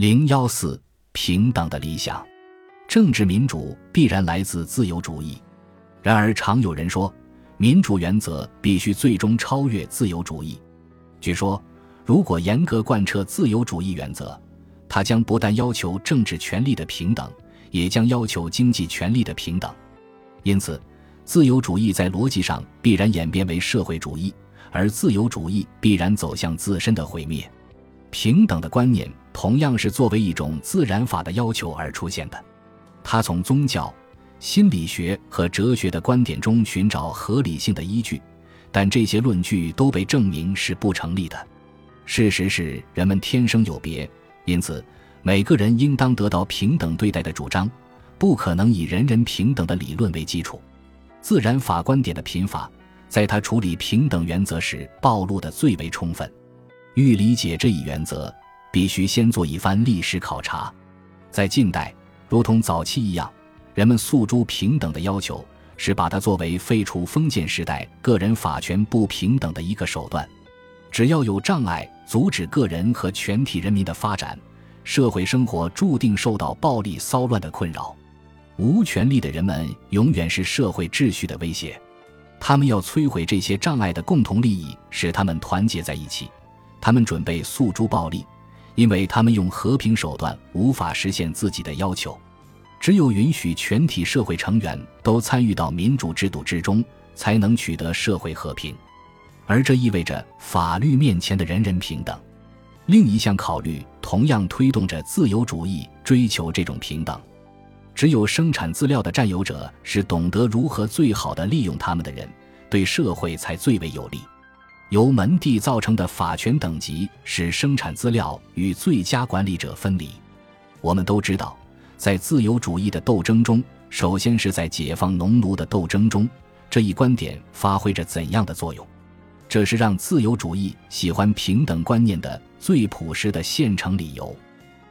零幺四平等的理想，政治民主必然来自自由主义。然而，常有人说，民主原则必须最终超越自由主义。据说，如果严格贯彻自由主义原则，它将不但要求政治权利的平等，也将要求经济权利的平等。因此，自由主义在逻辑上必然演变为社会主义，而自由主义必然走向自身的毁灭。平等的观念同样是作为一种自然法的要求而出现的，它从宗教。心理学和哲学的观点中寻找合理性的依据，但这些论据都被证明是不成立的。事实是，人们天生有别，因此每个人应当得到平等对待的主张，不可能以人人平等的理论为基础。自然法观点的贫乏，在他处理平等原则时暴露的最为充分。欲理解这一原则，必须先做一番历史考察。在近代，如同早期一样。人们诉诸平等的要求，是把它作为废除封建时代个人法权不平等的一个手段。只要有障碍阻止个人和全体人民的发展，社会生活注定受到暴力骚乱的困扰。无权利的人们永远是社会秩序的威胁。他们要摧毁这些障碍的共同利益，使他们团结在一起。他们准备诉诸暴力，因为他们用和平手段无法实现自己的要求。只有允许全体社会成员都参与到民主制度之中，才能取得社会和平，而这意味着法律面前的人人平等。另一项考虑同样推动着自由主义追求这种平等。只有生产资料的占有者是懂得如何最好的利用他们的人，对社会才最为有利。由门第造成的法权等级使生产资料与最佳管理者分离。我们都知道。在自由主义的斗争中，首先是在解放农奴的斗争中，这一观点发挥着怎样的作用？这是让自由主义喜欢平等观念的最朴实的现成理由。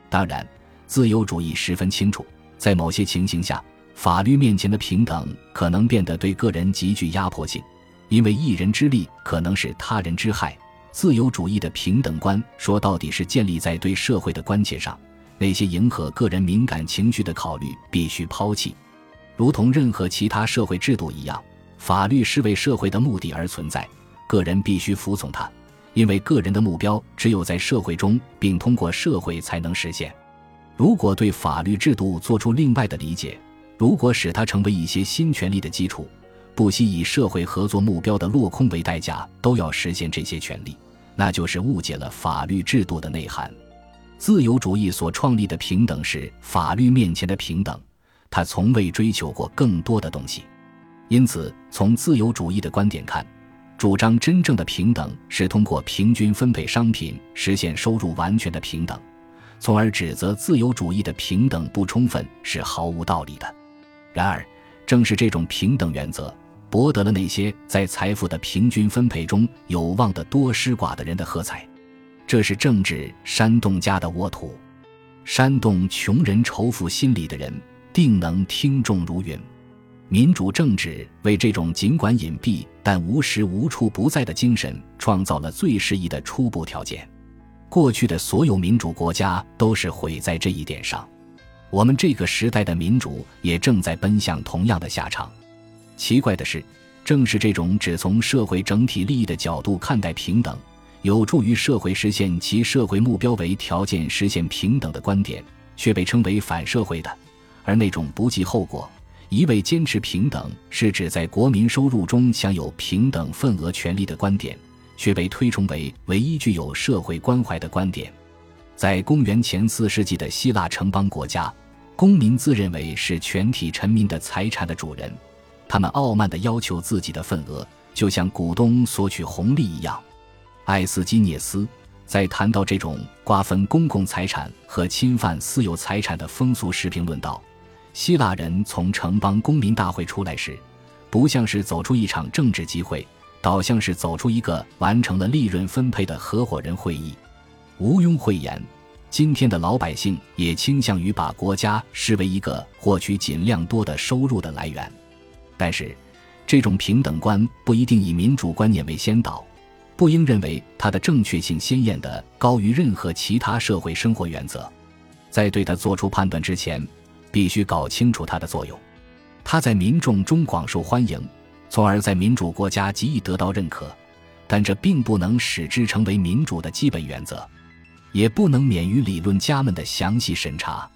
当然，自由主义十分清楚，在某些情形下，法律面前的平等可能变得对个人极具压迫性，因为一人之利可能是他人之害。自由主义的平等观说到底是建立在对社会的关切上。那些迎合个人敏感情绪的考虑必须抛弃，如同任何其他社会制度一样，法律是为社会的目的而存在，个人必须服从它，因为个人的目标只有在社会中并通过社会才能实现。如果对法律制度做出另外的理解，如果使它成为一些新权利的基础，不惜以社会合作目标的落空为代价都要实现这些权利，那就是误解了法律制度的内涵。自由主义所创立的平等是法律面前的平等，他从未追求过更多的东西。因此，从自由主义的观点看，主张真正的平等是通过平均分配商品实现收入完全的平等，从而指责自由主义的平等不充分是毫无道理的。然而，正是这种平等原则博得了那些在财富的平均分配中有望的多失寡的人的喝彩。这是政治煽动家的沃土，煽动穷人仇富心理的人，定能听众如云。民主政治为这种尽管隐蔽但无时无处不在的精神创造了最适宜的初步条件。过去的所有民主国家都是毁在这一点上，我们这个时代的民主也正在奔向同样的下场。奇怪的是，正是这种只从社会整体利益的角度看待平等。有助于社会实现其社会目标为条件实现平等的观点，却被称为反社会的；而那种不计后果、一味坚持平等是指在国民收入中享有平等份额权利的观点，却被推崇为唯一具有社会关怀的观点。在公元前四世纪的希腊城邦国家，公民自认为是全体臣民的财产的主人，他们傲慢地要求自己的份额，就像股东索取红利一样。艾斯基涅斯在谈到这种瓜分公共财产和侵犯私有财产的风俗时评论道：希腊人从城邦公民大会出来时，不像是走出一场政治集会，倒像是走出一个完成了利润分配的合伙人会议。毋庸讳言，今天的老百姓也倾向于把国家视为一个获取尽量多的收入的来源。但是，这种平等观不一定以民主观念为先导。不应认为它的正确性鲜艳的高于任何其他社会生活原则。在对它做出判断之前，必须搞清楚它的作用。它在民众中广受欢迎，从而在民主国家极易得到认可，但这并不能使之成为民主的基本原则，也不能免于理论家们的详细审查。